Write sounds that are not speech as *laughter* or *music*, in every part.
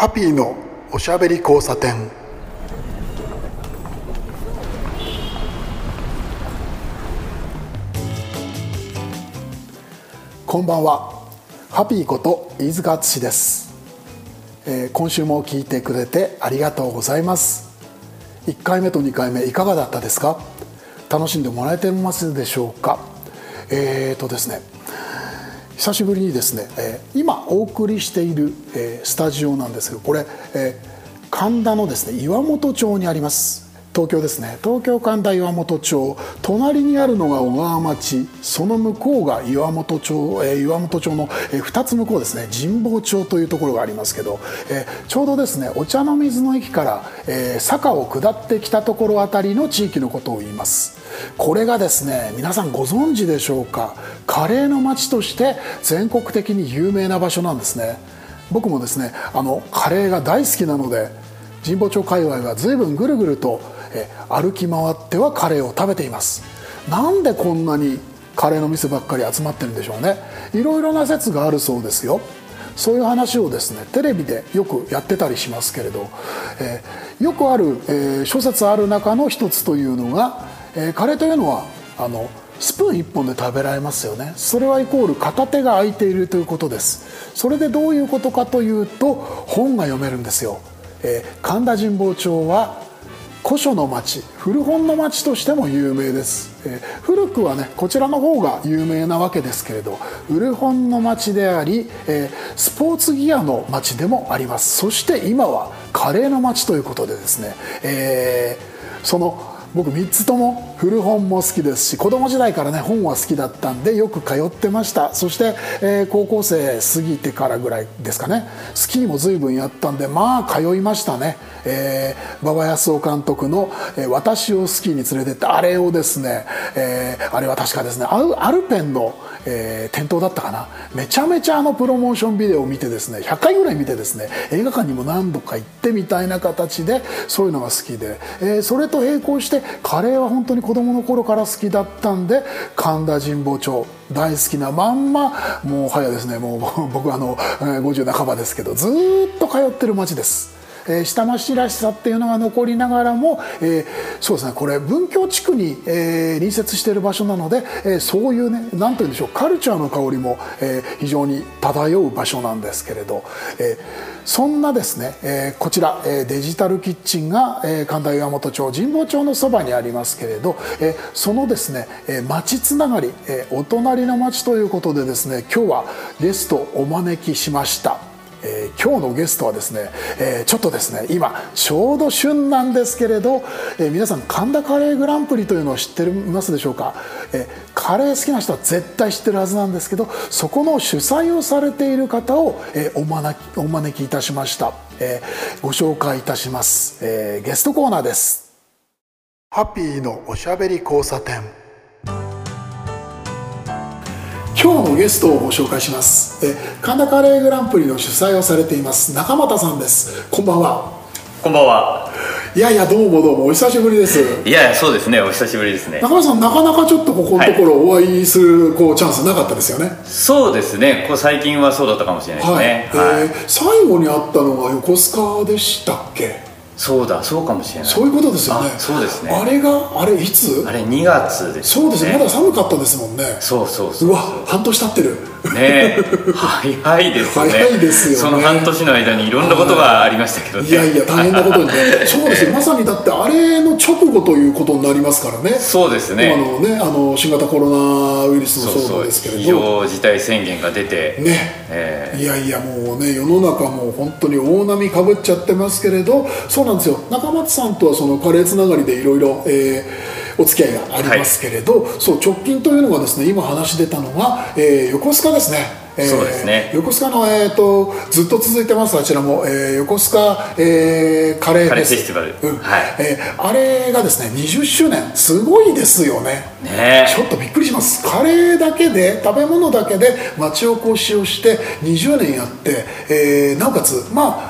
ハッピーのおしゃべり交差点。こんばんは。ハッピーこと飯塚敦です、えー今週も聞いてくれてありがとうございます。1回目と2回目いかがだったですか？楽しんでもらえてますでしょうか？えーとですね。久しぶりにですね、えー今お送りしている、えースタジオなんですけどこれ、えー神田のですね岩本町にあります。東京ですね。東京神田岩本町。隣にあるのが小川町。その向こうが岩本町、え岩本町の、え2つ向こうですね。神保町というところがありますけど、えちょうどですねお茶の水の駅から、えー坂を下ってきたところあたりの地域のことを言います。これがですね皆さんご存知でしょうか。カレーの街として全国的に有名な場所なんですね。僕もですねあのカレーが大好きなので神保町界隈は随分ぐるぐるとえ歩き回ってはカレーを食べています。なんでこんなにカレーの店ばっかり集まってるんでしょうね。いろいろな説があるそうですよ。そういう話をですねテレビでよくやってたりしますけれど、えーよくある、えー諸説ある中の一つというのが、えーカレーというのはあのスプーン1本で食べられますよね。それはイコール片手が空いているということです。それでどういうことかというと本が読めるんですよ、えー神田神保町は古書の町古本の町としても有名です、えー古くはねこちらの方が有名なわけですけれど古本の町であり、えースポーツギアの町でもあります。そして今はカレーの町ということでですね、えーその僕3つとも古本も好きですし子供時代からね本は好きだったんでよく通ってました。そして、えー高校生過ぎてからぐらいですかね。スキーも随分やったんでまあ通いましたね、えー馬場康夫監督の、えー私をスキーに連れてってあれをですね、えーあれは確かですねアルペンの、えー店頭だったかなめちゃめちゃあのプロモーションビデオを見てですね100回ぐらい見てですね映画館にも何度か行ってみたいな形でそういうのが好きで、えーそれと並行してカレーは本当に子供の頃から好きだったんで神田神保町大好きなまんまもうはやですねもう僕あの50半ばですけどずっと通ってる町です。えー下町らしさっていうのが残りながらも、えーそうですねこれ文京地区に、えー隣接している場所なので、えーそういうね何て言うんでしょうカルチャーの香りも、えー非常に漂う場所なんですけれど、えーそんなですね、えーこちら、えーデジタルキッチンが、えー神田岩本町神保町のそばにありますけれど、えーそのですね、えー町つながり、えーお隣の町ということでですね今日はゲストをお招きしました。えー今日のゲストはですね、えーちょっとですね今ちょうど旬なんですけれど、えー皆さん神田カレーグランプリというのを知っていますでしょうか、えカレー好きな人は絶対知ってるはずなんですけどそこの主催をされている方を、えお招きお招きいたしました、えご紹介いたします、えゲストコーナーです。ハッピーのおしゃべり交差点。今日のゲストをご紹介しますえ神田カレーグランプリの主催をされています中俣さんですこんばんはこんばんは。いやいやどうもどうもお久しぶりですいやいや、そうですね。お久しぶりですね。中俣さんなかなかちょっとここのところお会いするこうチャンスなかったですよねそうですね。こう最近はそうだったかもしれないですはい、ね。はい。えー最後に会ったのが横須賀でしたっけ？そうだ、そうかもしれない。そういうことですよね。あそうですね。あれがあれいつ？あれ2月です、そうですねまだ寒かったですもんね。そうそうそうう。わ半年経ってる。ね早いですね。早いですよね。その半年の間にいろんなことがありましたけどね。いやいや大変なことにね。*laughs* そうですよ。まさにだってあれの直後ということになりますからね。そうですね。今のねあの新型コロナウイルスもそうですけれ非ど常事態宣言が出て。ね。えいやいやもうね世の中もう本当に大波かぶっちゃってますけれどそうなんですよ。中松さんとはそのカレーつながりでいろいろお付き合いがありますけれど、そう直近というのがですね今話出たのが、えー横須賀ですね、えーそうですね。横須賀の、えー、とずっと続いてます。あちらも、えー横須賀、えーカレーフェスティバル。うん。はい。えーあれがですね20周年。すごいですよね。ね。ちょっとびっくりします。カレーだけで食べ物だけで町おこしをして20年やって、えーなおかつまあ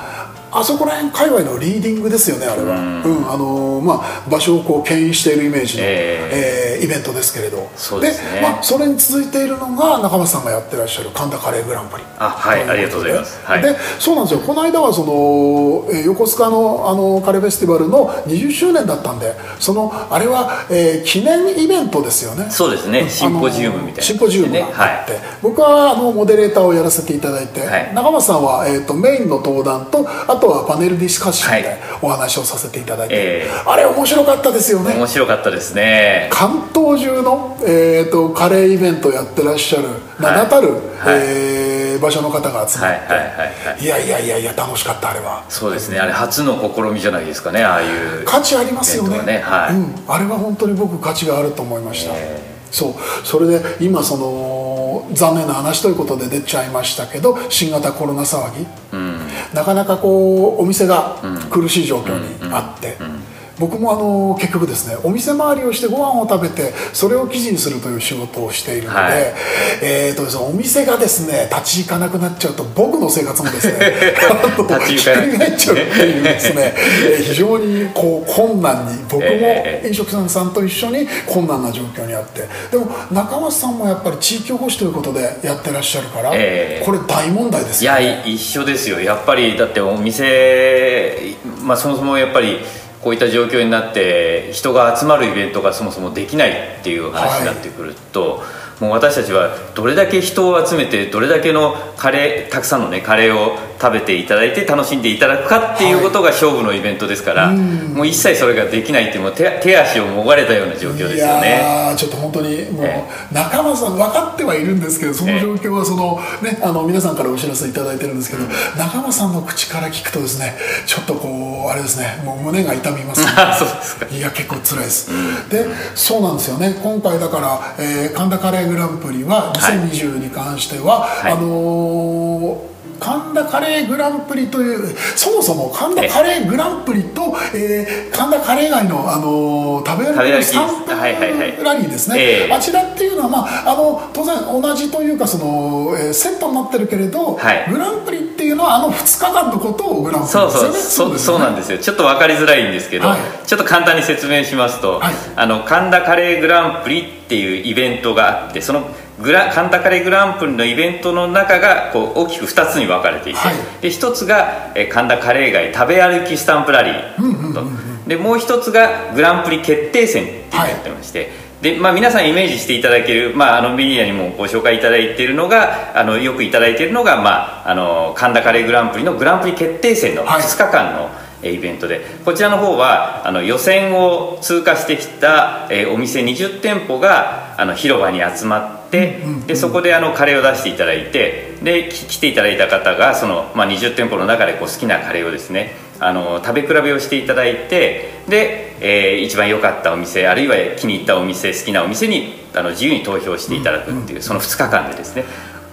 あそこら辺界隈のリーディングですよねあれは、うん。あのーまあ、場所をこう牽引しているイメージの、ええ。ーイベントですけれど。そうですね。まあ、それに続いているのが中松さんがやってらっしゃる神田カレーグランプリ。あはいありがとうございます。はい。でそうなんですよ。この間はその、えー横須賀のあのカレーフェスティバルの20周年だったんでそのあれは、えー記念イベントですよね。そうですね。シンポジウムみたいな。シンポジウムがあって、は僕はあのモデレーターをやらせていただいて、はい。中松さんは、えー、とメインの登壇とあとはパネルディスカッションではい。お話をさせていただいて、えあれ面白かったですよね。面白かったですね。関東中の、えー、とカレーイベントやってらっしゃる名だたる、えー場所の方が集まって、はいはいはいはい。いやいやいやいや楽しかったあれは。そうですね。あれ初の試みじゃないですかねああいう価値ありますよね。はね。はい。うん、あれは本当に僕価値があると思いました、え。そう。それで今その残念な話ということで出ちゃいましたけど新型コロナ騒ぎ、なかなかこうお店が苦しい状況にあって、僕もあの結局ですねお店回りをしてご飯を食べてそれを記事にするという仕事をしているので、はい。えーとですねお店がですね立ち行かなくなっちゃうと僕の生活もですねあの *laughs* 立ち行かないひっくり返っちゃうっていうですねえー非常にこう困難に僕もええ。飲食店さんと一緒に困難な状況にあってでも中松さんもやっぱり地域おこしということでやってらっしゃるから、ええ。これ大問題ですいやよねい一緒ですよ。やっぱりだってお店、まあ、そもそもやっぱりこういった状況になって人が集まるイベントがそもそもできないっていう話になってくると、もう私たちはどれだけ人を集めてどれだけのカレーたくさんのねカレーを食べていただいて楽しんでいただくかっていうことが勝負のイベントですから、もう一切それができないっていうもう手手足をもがれたような状況ですよいね。ちょっと本当にもう、え中松さん分かってはいるんですけどその状況はその、ね、あの皆さんからお知らせいただいてるんですけど、中松さんの口から聞くとですねちょっとこうあれですねもう胸が痛みます、*laughs* あそうですか。いや結構辛いです、でそうなんですよね。今回だから、えー神田カレーグランプリは2020に関しては、い。あのー神田カレーグランプリというそもそも神田カレーグランプリと、えー神田カレー街の、あのー食べ歩きの食べ歩き3分はいはいはいラリーですね、ええ。あちらっていうのは、まあ、あの当然同じというかその、えーセットになってるけれど、はい。グランプリっていうのはあの2日間のことをグランプリですそうよねそうそうなんですよ。ちょっと分かりづらいんですけど、はい。ちょっと簡単に説明しますと、はい。あの神田カレーグランプリっていうイベントがあってそのグラ神田カレーグランプリのイベントの中がこう大きく2つに分かれていて、はい。で1つがえー神田カレー街食べ歩きスタンプラリー。と、でもう1つがグランプリ決定戦ってやってまして、でまあ、皆さんイメージしていただける、まあ、あのメディアにもご紹介いただいているのがあのよくいただいているのが、まあ、あの神田カレーグランプリのグランプリ決定戦のはい。2日間の、えーイベントで。こちらの方はあの予選を通過してきた、えーお店20店舗があの広場に集まって、でそこであのカレーを出していただいてでき来ていただいた方がその、まあ、20店舗の中でこう好きなカレーをですねあの食べ比べをしていただいてで、えー一番良かったお店あるいは気に入ったお店好きなお店にあの自由に投票していただくっていう、その2日間でですね。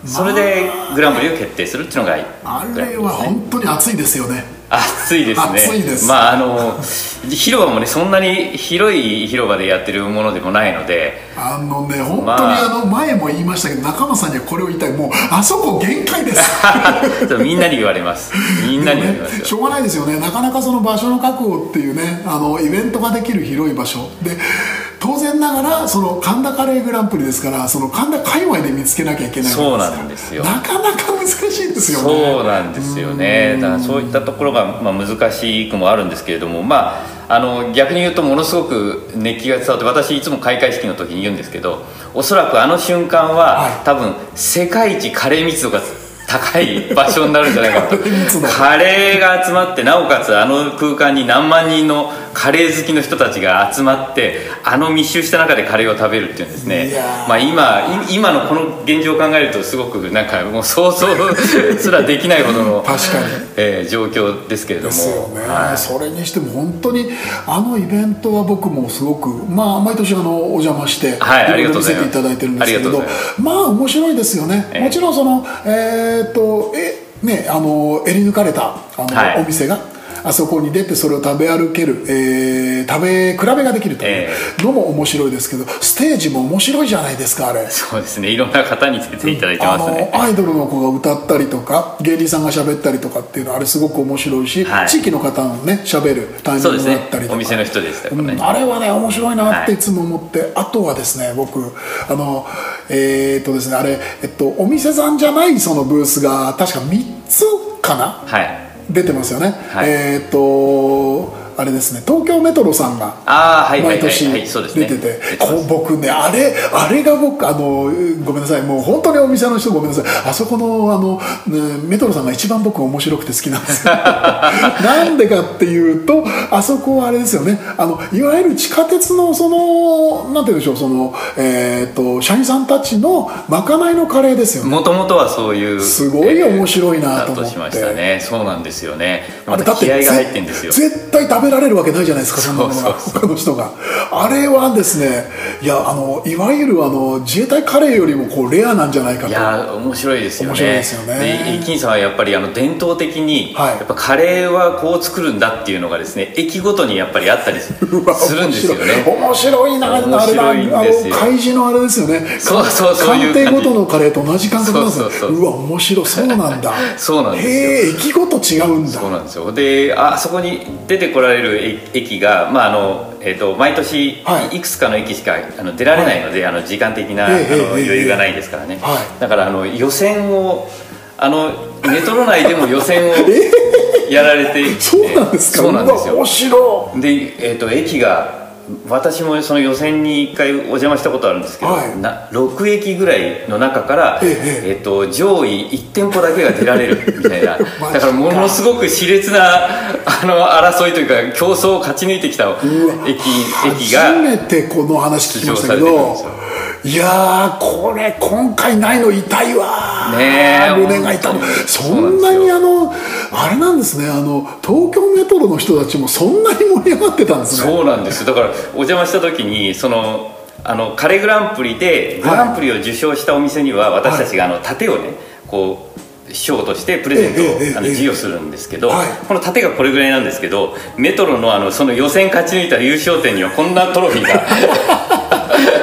それでグランプリを決定するっていうのがあれは本当に熱いですよね暑いですね。暑いです。まああの広場もねそんなに広い広場でやってるものでもないので。あのね本当にまああの前も言いましたけど中間さんにはこれを言いたい。もうあそこ限界です。*laughs* みんなに言われます。みんなに言われます。よしょうがないですよねなかなかその場所の確保っていうねあのイベントができる広い場所。で当然ながらその神田カレーグランプリですからその神田界隈で見つけなきゃいけないそうなんですよ。なかなか難しいですよね。そうなんですよね。だからそういったところが、まあ、難しくもあるんですけれどもまああの逆に言うとものすごく熱気が伝わって私いつも開会式の時に言うんですけどおそらくあの瞬間は、はい。多分世界一カレー密度が高い場所になるんじゃないかなと。*laughs* カレー密度。カレーが集まってなおかつあの空間に何万人のカレー好きの人たちが集まってあの密集した中でカレーを食べるっていうんですね。まあ今い今のこの現状を考えるとすごくなんかもう想像すらできないほどの *laughs* 確かに。えー状況ですけれども。ですよね、はい。それにしても本当にあのイベントは僕もすごくまあ毎年あのお邪魔して、はいありろいろ見せがとうございます。ていただいてるんですけれどまあ面白いですよね、ええ。もちろんそのえーっとえねあの襟抜かれたあの、はい。お店がああそこに出てそれを食べ歩ける、えー食べ比べができるというのも面白いですけどステージも面白いじゃないですかあれ。そうですね。いろんな方に出ていただいてあますね、のアイドルの子が歌ったりとか芸人さんが喋ったりとかっていうのはあれすごく面白いし、はい。地域の方のね喋るタイミングそうですねがあったりとか、お店の人でしたね、うんあれはね面白いなってはい。いつも思って、あとはですね僕あのえーっとですねあれ、えっと、お店さんじゃないそのブースが確か3つかな？はい出てますよね、はい。えーっとあれですね東京メトロさんが毎年出てて僕ねあれあれが僕あのごめんなさいもう本当にお店の人ごめんなさい。あそこのあの、ね、メトロさんが一番僕面白くて好きなんですよ。*laughs* なんでかっていうとあそこはあれですよね。あのいわゆる地下鉄のそのなんて言うんでしょうその、えー、と社員さんたちのまかないのカレーですよね。もともとはそういうすごい面白いなと思って。だとしましたね。そうなんですよね。あれだってまた気合が入ってんですよ。絶対食べられるわけないじゃないですかそんなものが他の人が。あれはですねいやあのいわゆるあの自衛隊カレーよりもこうレアなんじゃないかと。いやー面白いですよね。面白いですよね。で駅員さんはやっぱりあの伝統的に、はい。やっぱカレーはこう作るんだっていうのがですね駅ごとにやっぱりあったりする *laughs* んですよね。面白い。なあれ面白いんあですよの開示のあれですよね。そうそうそう官邸ごとのカレーと同じ感覚なんですよ。そうそうそう。うわ面白い。そうなんだ。*laughs* そうなんですよ。へえ駅ごと違うんだ。そうなんですよ。であそこに出てこられる駅駅が、まああのえー、と毎年はい。いくつかの駅しかあの出られないので、あの時間的な、あの余裕がないですからね、はい。だからあの予選をあのメトロ内でも予選をやられていて。*laughs* そうなんですか？そうなんですよ。面白で、えー、と駅が私もその予選に1回お邪魔したことあるんですけど、はい。な6駅ぐらいの中から、えええー、と上位1店舗だけが出られるみたいな。*laughs* だからものすごく熾烈なあの争いというか競争を勝ち抜いてきた駅駅が初めてこの話聞きましたけどいやーこれ今回ないの痛いわー。ねえ胸が痛い。そんなにあのあれなんですね。あの東京メトロの人たちもそんなに盛り上がってたんですね。そうなんです。よだからお邪魔した時にそのあのカレーグランプリでグランプリを受賞したお店には私たちがあの盾をねこう賞としてプレゼントをええええあのええ授与するんですけど、はい。この盾がこれぐらいなんですけどメトロのあのその予選勝ち抜いた優勝店にはこんなトロフィーが *laughs*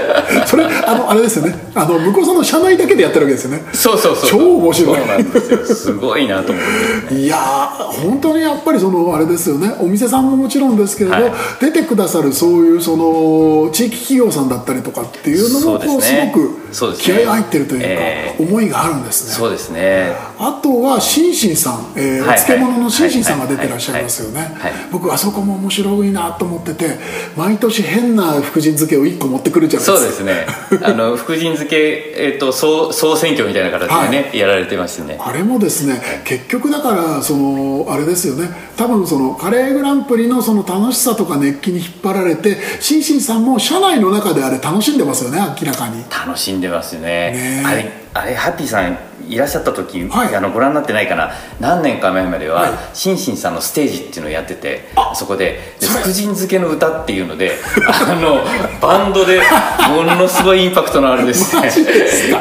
あのあれですよね。あの向こうさんの社内だけでやってるわけですよね。そうそうそう超面白いそうなんですよ。すごいなと思って。いやー本当にやっぱりそのあれですよね。お店さんももちろんですけれど、はい。出てくださるそういうその地域企業さんだったりとかっていうのもこうすごく気合が入ってるというか、え。思いがあるんですね。そうですねあとはシンシンさん、えーはいお漬物のシンシンさんが出てらっしゃいますよね。はいはいはい。僕あそこも面白いなと思ってて毎年変な福神漬けを1個持ってくるじゃないですか。そうですね。あの *laughs* 福神漬け、えっと総総選挙みたいな形でね、やられてましてね。あれもですね結局だからそのあれですよね。多分そのカレーグランプリのその楽しさとか熱気に引っ張られてシンシンさんも社内の中であれ楽しんでますよね明らかに。楽しんでますよね。ねえ。あれあれハッピーさんいらっしゃった時、はい。あのご覧になってないかな？何年か前までは、はい。シンシンさんのステージっていうのをやっててそこで。福神漬けの歌っていうのであのバンドでものすごいインパクトのあるですね。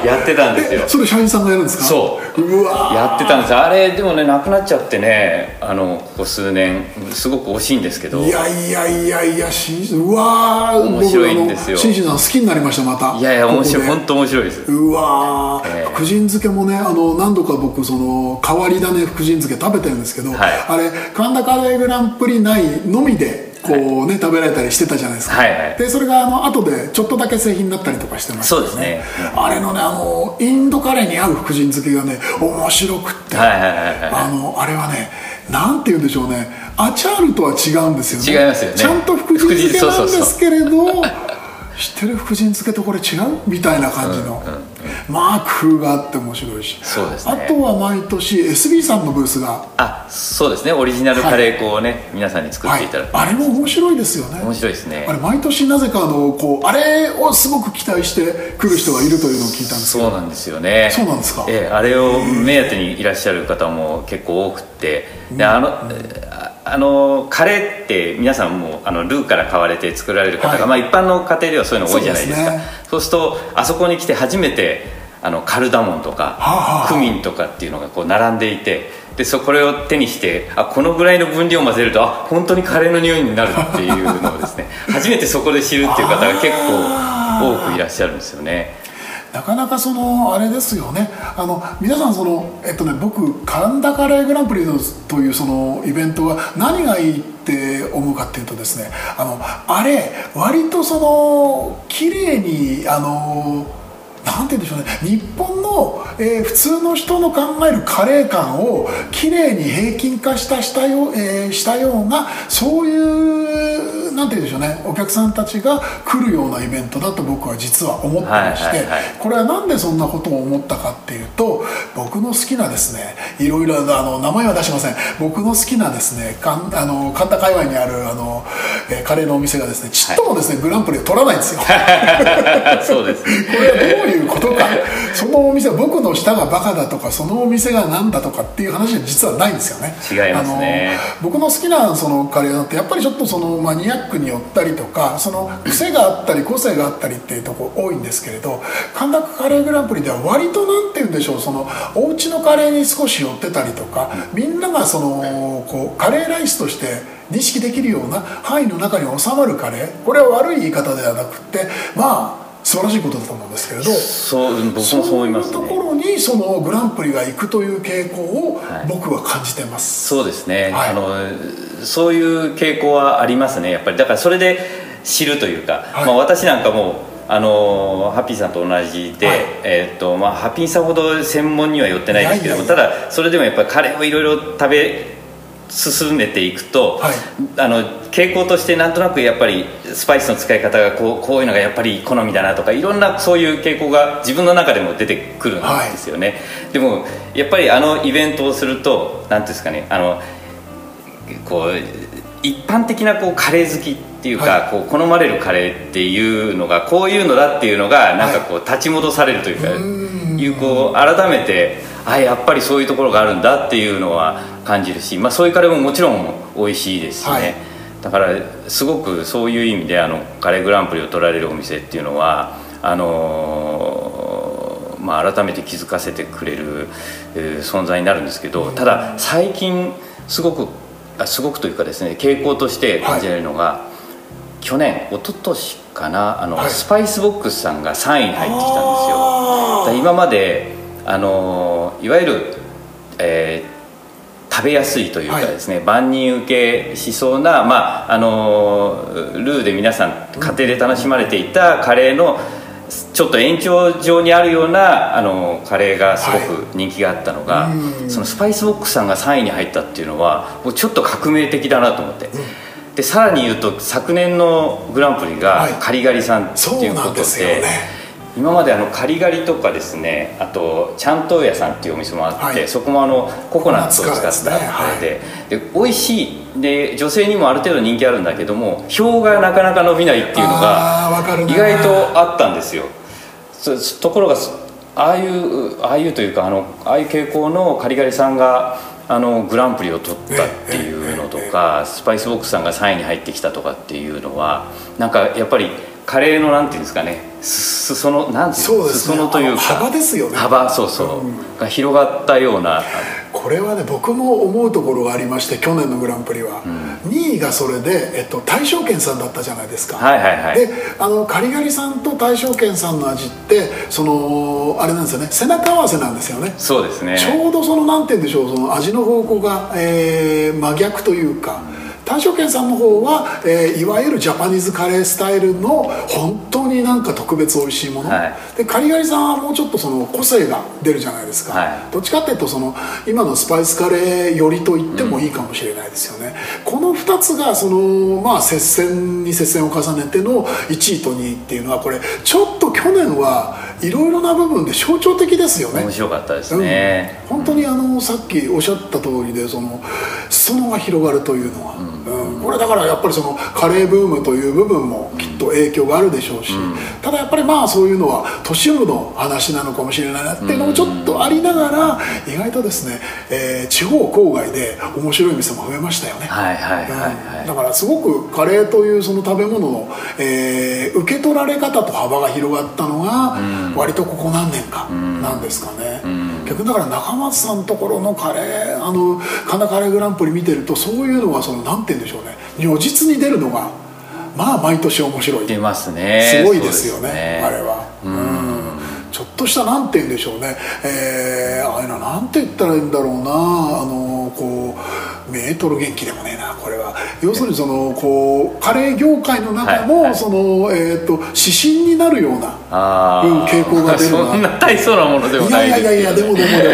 やってたんですよ。それ社員さんがやるんですか？そう。やってたんですあれでもねなくなっちゃってねあのここ数年すごく惜しいんですけど。いやいやいやいやしうわー。面白いんですよ。シンシンさん好きになりましたまた。いやいや面白い本当面白いです。うわー、ええ。福神漬けもねあの何度か僕その変わり種福神漬け食べてるんですけど、はい。あれ神田カレーグランプリ内のみでこうね、食べられたりしてたじゃないですか、はいはい。でそれがあの後でちょっとだけ製品になったりとかしてます。そうですね。あれのねあのインドカレーに合う福神漬けがね面白くって、はいはいはいはい。あのあれはねなんて言うんでしょうね。アチャールとは違うんですよね。違いますよね。ちゃんと福神漬けなんですけれど知ってる福神漬けとこれ違う？みたいな感じの、まあ工夫があって面白いし。そうですね。あとは毎年 SB さんのブースが、あそうですね。オリジナルカレー粉をね、皆さんに作っはいていただく、あれも面白いですよね。面白いですね。あれ毎年なぜかあのこうあれをすごく期待して来る人がいるというのを聞いたんですけど。そうなんですよね。そうなんですか？ええあれを目当てにいらっしゃる方も結構多くって。であの、ああのカレーって皆さんもあのルーから買われて作られる方が、はい。まあ、一般の家庭ではそういうの多いじゃないですか。そうねするとあそこに来て初めてあのカルダモンとか、はあはあクミンとかっていうのがこう並んでいてでそこれを手にしてあこのぐらいの分量を混ぜるとあ本当にカレーの匂いになるっていうのをですね初めてそこで知るっていう方が結構多くいらっしゃるんですよねなかなかそのあれですよね。あの皆さんそのえっとね僕神田カレーグランプリというそのイベントは何がいいって思うかっていうとですねあのあれ割とその綺麗にあのなんて言うんでしょうね。日本の、えー、普通の人の考えるカレー感をきれいに平均化したしたよ,、えー、したようなそういうなんて言うんでしょうね。お客さんたちが来るようなイベントだと僕は実は思ってまして、はいはいはい、これは何でそんなことを思ったかっていうと僕の好きなですねいろいろあの名前は出しません。僕の好きなですねかんあの神田界隈にあるあの、えー、カレーのお店がですねちっともですね、はい、グランプリを取らないんですよ。*laughs* そうですこれはどういうことか。そのお店は僕の舌がバカだとかそのお店が何だとかっていう話は実はないんですよね。違いますね。僕の好きなそのカレーってやっぱりちょっとそのマニアックに寄ったりとかその癖があったり個性があったりっていうとこ多いんですけれど神田カレーグランプリでは割と何て言うんでしょうそのお家のカレーに少し寄ってたりとかみんながそのこうカレーライスとして認識できるような範囲の中に収まるカレーこれは悪い言い方ではなくってまあ素晴らしいことだと思うんですけれどそう僕もそう思います、ね、にそのグランプリが行くという傾向を僕は感じてます、はい、そうですね、はい、あのそういう傾向はありますね。やっぱり。だからそれで知るというか、はい、まあ、私なんかもあのハッピーさんと同じで、はい、えーとまあ、ハッピーさんほど専門には寄ってないですけどもただそれでもやっぱりカレーをいろいろ食べ進めていくと、はい、あの傾向としてなんとなくやっぱりスパイスの使い方がこうこういうのがやっぱり好みだなとかいろんなそういう傾向が自分の中でも出てくるんですよね、はい、でもやっぱりあのイベントをすると何ていうんですかねあのこう一般的なこうカレー好きっていうか、はい、こう好まれるカレーっていうのがこういうのだっていうのがなんかこう立ち戻されるというか、いうこう改めてあやっぱりそういうところがあるんだっていうのは感じるし、まあ、そういうカレーももちろん美味しいですしね、はい、だからすごくそういう意味であのカレーグランプリを取られるお店っていうのはあのー、まあ、改めて気づかせてくれる、えー、存在になるんですけどただ最近すごくあすごくというかですね傾向として感じられるのが、はい、去年一昨年かなあの、はい、スパイスボックスさんが3位に入ってきたんですよ。今まであのいわゆる、えー、食べやすいというかですね、はい、万人受けしそうな、まあ、あのルーで皆さん家庭で楽しまれていたカレーのちょっと延長上にあるようなあのカレーがすごく人気があったのが、はい、そのスパイスボックスさんが3位に入ったっていうのはもうちょっと革命的だなと思って。でさらに言うと昨年のグランプリがカリガリさんっていうことで、はいね、今まであのカリガリとかですねあとちゃんと屋さんっていうお店もあって、はい、そこもあのココナッツを使ったで,、ねはい、で美味しい。で女性にもある程度人気あるんだけども票がなかなか伸びないっていうのが意外とあったんですよ。ところがああいうああいうというかあのああいう傾向のカリガリさんがあのグランプリを取ったっていうのとかスパイスボックスさんが3位に入ってきたとかっていうのはなんかやっぱりカレーのなんていうんですかね裾のなんていう裾野というか。幅ですよね。幅そうそう、うん、が広がったような。これはね僕も思うところがありまして去年のグランプリは、うん、2位がそれで、えっと、大正軒さんだったじゃないですか。はいはいはい。であのカリガリさんと大正軒さんの味ってそのあれなんですよね背中合わせなんですよね。そうですね。ちょうどそのなんて言うんでしょうその味の方向が、えー、真逆というか、うん大正軒さんの方は、えー、いわゆるジャパニーズカレースタイルの本当になんか特別美味しいもの、はい、でカリガリさんはもうちょっとその個性が出るじゃないですか、はい、どっちかっていうとその今のスパイスカレー寄りと言ってもいいかもしれないですよね、うん、この2つがそのまあ接戦に接戦を重ねての1位と2位っていうのはこれちょっと去年はいろいろな部分で象徴的ですよね。面白かったですね、うん、本当にあのさっきおっしゃった通りでその裾野が広がるというのは、うん。うん、これだからやっぱりそのカレーブームという部分もきっと影響があるでしょうし、うん、ただやっぱりまあそういうのは都市部の話なのかもしれないなっていうのもちょっとありながら意外とですね、えー、地方郊外で面白い店も増えましたよね、はいはいはい、はい、だからすごくカレーというその食べ物の、えー、受け取られ方と幅が広がったのが割とここ何年かなんですかね。うん。逆にだから中松さんのところのカレーあの神田カレーグランプリ見てるとそういうのはそのなんて言うんでしょうね。如実に出るのがまあ毎年面白い。出ますね。すごいですよねね。あれは。うん。ちょっとしたなんて言うんでしょうね。えー、ああいうのなんて言ったらいいんだろうな。あのこうメートル元気でもこれは。要するにそのこうカレー業界の中の、その、えー、と指針になるような傾向が出るな。そんな大層なものでもいないいやいやいやでもでもで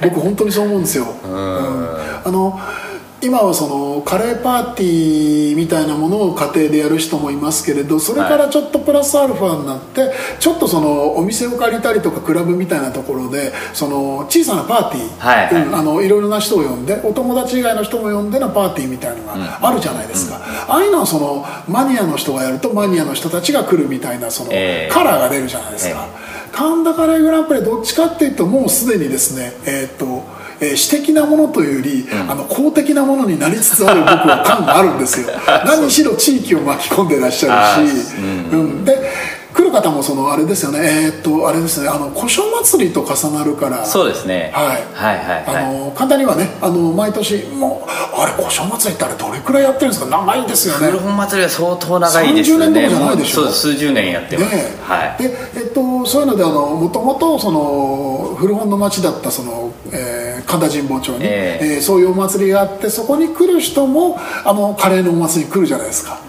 も。*laughs* 僕本当にそう思うんですよ、うん。あの今はそのカレーパーティーみたいなものを家庭でやる人もいますけれどそれからちょっとプラスアルファになってちょっとそのお店を借りたりとかクラブみたいなところでその小さなパーティー、はいはい。うんあのいろいろな人を呼んでお友達以外の人も呼んでのパーティーみたいなのがあるじゃないですか、ああいうのはそのマニアの人がやるとマニアの人たちが来るみたいなそのええ。カラーが出るじゃないですか、神田カレーグランプリはどっちかっていうともうすでにですねえーっとえー私的なものというより、あの公的なものになりつつある僕は感があるんですよ。*laughs* 何しろ地域を巻き込んでらっしゃるし、うん。で来る方もそのあれですよね。えーっとあれですね。あの古書祭りと重なるから。そうですね。はい。はいはいあはい。の簡単にはねあの毎年もうあれ古書祭りってあれどれくらいやってるんですか？長いですよね。古本祭りは相当長いです30年ねとかじゃないでしょ？もうそう数十年やってます、ねはい。でえっと、そういうのであのもともとその古本の町だったその、えー神田神保町に、ええ。ーそういうお祭りがあってそこに来る人もあのカレーのお祭りに来るじゃないですか、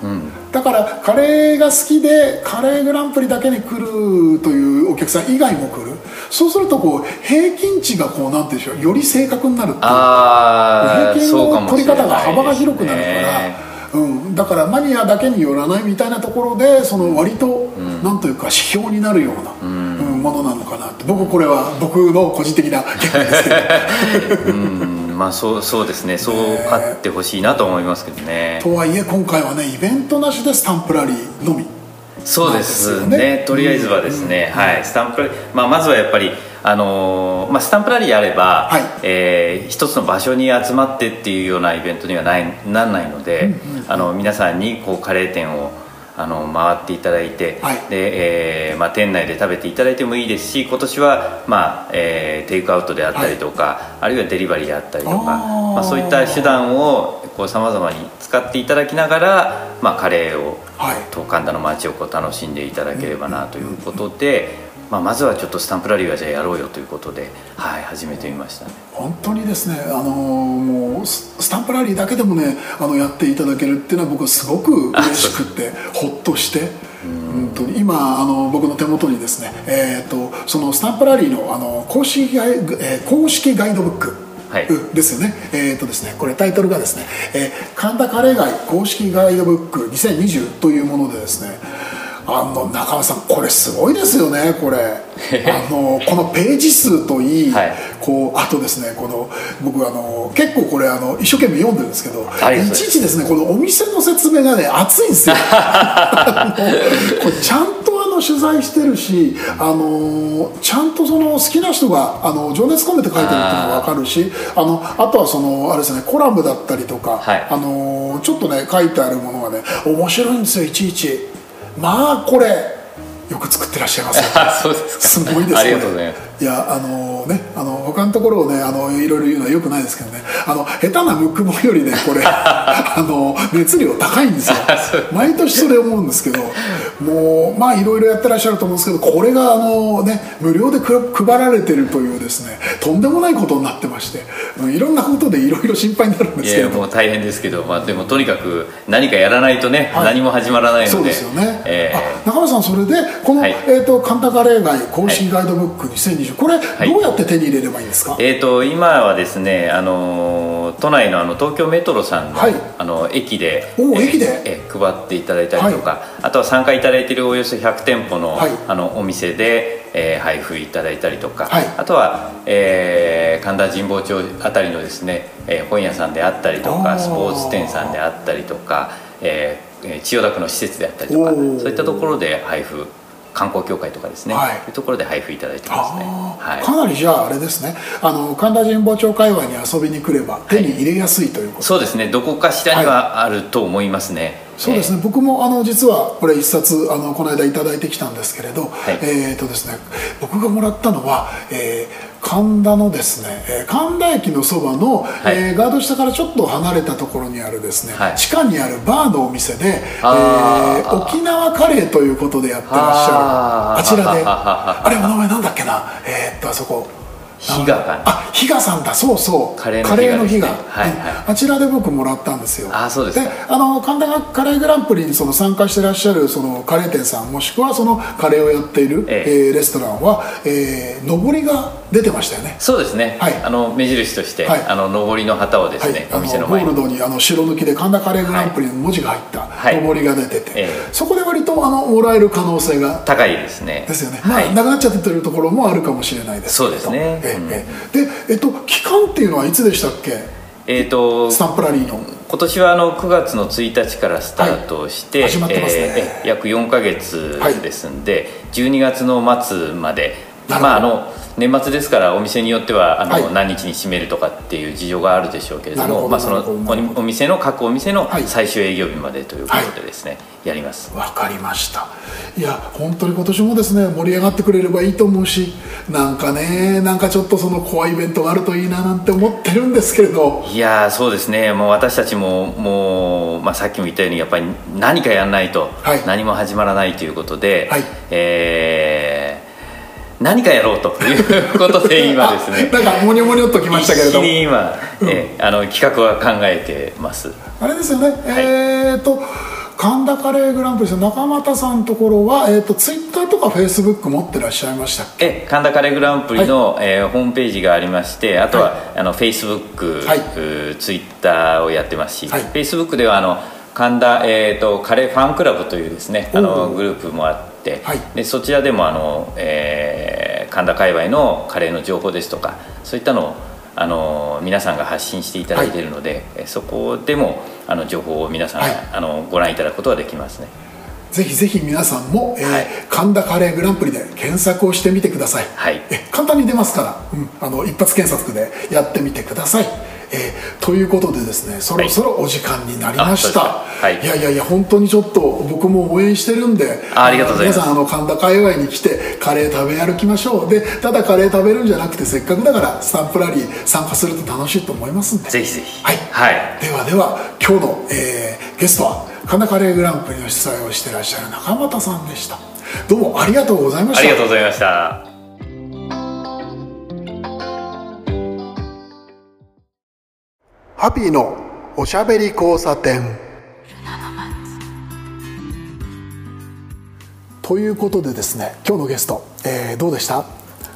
だからカレーが好きでカレーグランプリだけに来るというお客さん以外も来る。そうするとこう平均値がこうなんていうんでしょうより正確になるっていう。平均の取り方が幅が広くなるから、うん、だからマニアだけによらないみたいなところでその割と、なんというか指標になるような、うんものなのかなって僕これは僕の個人的な見解ですけど。うんまあそうそうですね。そうあってほしいなと思いますけどね。とはいえ今回はねイベントなしでスタンプラリーのみ。そうですね。とりあえずはですね、はい。スタンプラリー、まあ、まずはやっぱりあのーまあ、スタンプラリーあれば、はい。えー一つの場所に集まってっていうようなイベントにはないなんないので、あの皆さんにこうカレー店をあの回っていただいて、はい。でえーまあ、店内で食べていただいてもいいですし今年は、まあえーテイクアウトであったりとか、あるいはデリバリーであったりとかまあ、そういった手段をさまざまに使っていただきながら、まあ、カレーをはい。と神田の街をこう楽しんでいただければなということで、まあ、まずはちょっとスタンプラリーはじゃあやろうよということで、はい、始めてみましたね。本当にですね、あのーもうススタンプラリーだけでもねあのやっていただけるっていうのは僕はすごく嬉しくってほっとして本当に。今あの僕の手元にですね、えー、とそのスタンプラリーのあの公式ガイ、えー公式ガイドブックはい。うんですよね。えっ、とですね、これタイトルがですね、えー神田カレー街公式ガイドブック2020というものでですね、あの中尾さんこれすごいですよねこれ。*laughs* あのこのページ数といい、はい。こうあとですねこの僕あの結構これあの一生懸命読んでるんですけどいちいちですねこのお店の説明がね熱いんですよ。*laughs* これちゃんとあの取材してるしあのちゃんとその好きな人があの情熱込めて書いてるっていうのが分かるしあのあとはそのあれですねコラムだったりとか、はい。あのちょっとね書いてあるものがね面白いんですよいちいちまあこれよく作ってらっしゃいますよあ *laughs* そうですか。すごいですね。ありがとうございます。いやあのねあの他のところをねあのいろいろ言うのはよくないですけどね。あの下手なムック本よりねこれ *laughs* あの熱量高いんですよ。*laughs* 毎年それ思うんですけどもうまあいろいろやってらっしゃると思うんですけどこれがあのね無料でく配られてるというですねとんでもないことになってましてうんいろんなことでいろいろ心配になるんでいすけれどやもう大変ですけど、まあ、でもとにかく何かやらないとね、はい。何も始まらないので。そうですよね、えあ中村さんそれでこの、はい。えー、とカンタカレー街公式ガイドブック2020、これいどうやって手に入れればいいんですか、ーえーと今はですね、あの都内のあの東京メトロさんの,、はい。あの駅でおー駅で？えー配っていただいたりとか、あとは参加いただいているおよそ100店舗の,、はい。あのお店で、えー配布いただいたりとか、はい。あとは、えー神田神保町あたりのですね、えー本屋さんであったりとかスポーツ店さんであったりとか、えーえー千代田区の施設であったりとかそういったところで配布観光協会とかですね、はい。いうところで配布いただいてますね。はい。かなりじゃああれですね。あの神田神保町界隈に遊びに来れば手に入れやすいということ、そうですね。どこかしらにはあると思いますね、そうですね、僕もあの実はこれ一冊あのこの間頂いただいてきたんですけれど、い。えーとですね、僕がもらったのは、えー神田のですねえー神田駅のそばの、えーガード下からちょっと離れたところにあるですね、はい。地下にあるバーのお店で、えー沖縄カレーということでやってらっしゃる。あちらで。はははは。あれお名前なんだっけな？えーっとあそこ比嘉かなあ比嘉さんだ。そうそう。カレーの比嘉ね。はいはい。うん。あちらで僕もらったんですよ。あそうですか。あの神田カレーグランプリにその参加してらっしゃるそのカレー店さんもしくはそのカレーをやっている、ええ。ーレストランは、えー、上りが出てましたよね。そうですね、はい。あの目印として、はい。あの上りの旗をですはい。お店ののゴール前にドにあの白抜きで神田カレーグランプリの文字が入ったはい。上りが出てて、ええ。そこで割とあのもらえる可能性が高いですね。ですよね、まあはいなくなっちゃってるところもあるかもしれないですそうですねええええ。で、えっと、期間っていうのはいつでしたっけ？えー、とスタンプラリーの。今年はあの9月の1日からスタートして、はい始まってますね。えー約4か月はいですんで、12月の末までまああの年末ですからお店によってはあの、はい。何日に閉めるとかっていう事情があるでしょうけれどもまあ、そのおお店の各お店のはい。最終営業日までということでですね、やります。わかりました。いや本当に今年もですね盛り上がってくれればいいと思うしなんかねなんかちょっとその怖いイベントがあるといいななんて思ってるんですけれど。いやーそうですね。もう私たちももう、まあ、さっきも言ったようにやっぱり何かやらないとはい。何も始まらないということで、はい。えー何かやろうということで今ですね。あ *laughs* なんかモニョモニョっときましたけれど一気に今、えーあの企画は考えてます。あれですよね、えっ、と神田カレーグランプリさん中俣さんのところは、えー、とツイッターとかフェイスブック持ってらっしゃいましたっけ？え神田カレーグランプリの、えーホームページがありましてあとは、あのフェイスブック、はい。ツイッターをやってますし、はい。フェイスブックではあの神田、えー、とカレーファンクラブというですねあおのうグループもあって、はい。でそちらでもあの、えー神田界隈のカレーの情報ですとかそういったのをあの皆さんが発信していただいているので、えそこでもあの情報を皆さん、はいあのご覧いただくことができますね。ぜひぜひ皆さんも、えーはい神田カレーグランプリで検索をしてみてください、はいえ簡単に出ますから、うん、あの一発検索でやってみてください、えーということでですねそろそろお時間になりました、はい。やいやいや本当にちょっと僕も応援してるんであありがとうございます。皆さんあの神田界隈に来てカレー食べ歩きましょう。でただカレー食べるんじゃなくてせっかくだからスタンプラリー参加すると楽しいと思いますんで。ぜひぜひ。はい、はい。ではでは今日の、えーゲストは神田カレーグランプリの主催をしていらっしゃる中俣さんでした。どうもありがとうございました。ありがとうございました。ハピーのおしゃべり交差点。ということでですね今日のゲスト、えーどうでした？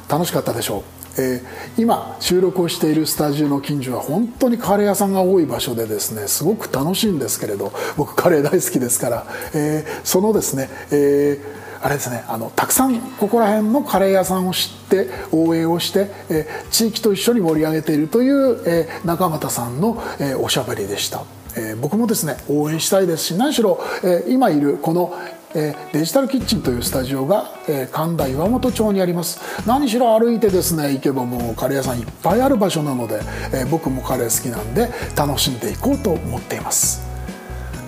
楽しかったでしょう、えー今収録をしているスタジオの近所は本当にカレー屋さんが多い場所でですねすごく楽しいんですけれど僕カレー大好きですから、えーそのですね、えーあれですねあのたくさんここら辺のカレー屋さんを知って応援をして、えー地域と一緒に盛り上げているという、えー中俣さんの、えーおしゃべりでした、えー僕もですね応援したいですし何しろ、えー今いるこの、えーデジタルキッチンというスタジオが、えー神田岩本町にあります。何しろ歩いてですね行けばもうカレー屋さんいっぱいある場所なので、えー僕もカレー好きなんで楽しんでいこうと思っています。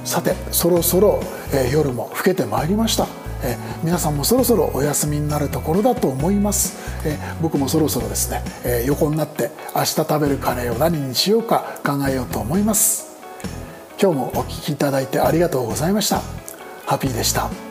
さてそろそろ、え夜も更けてまいりました、え皆さんもそろそろお休みになるところだと思います、え僕もそろそろですね、え横になって明日食べるカレーを何にしようか考えようと思います。今日もお聴きいただいてありがとうございました。ハッピーでした。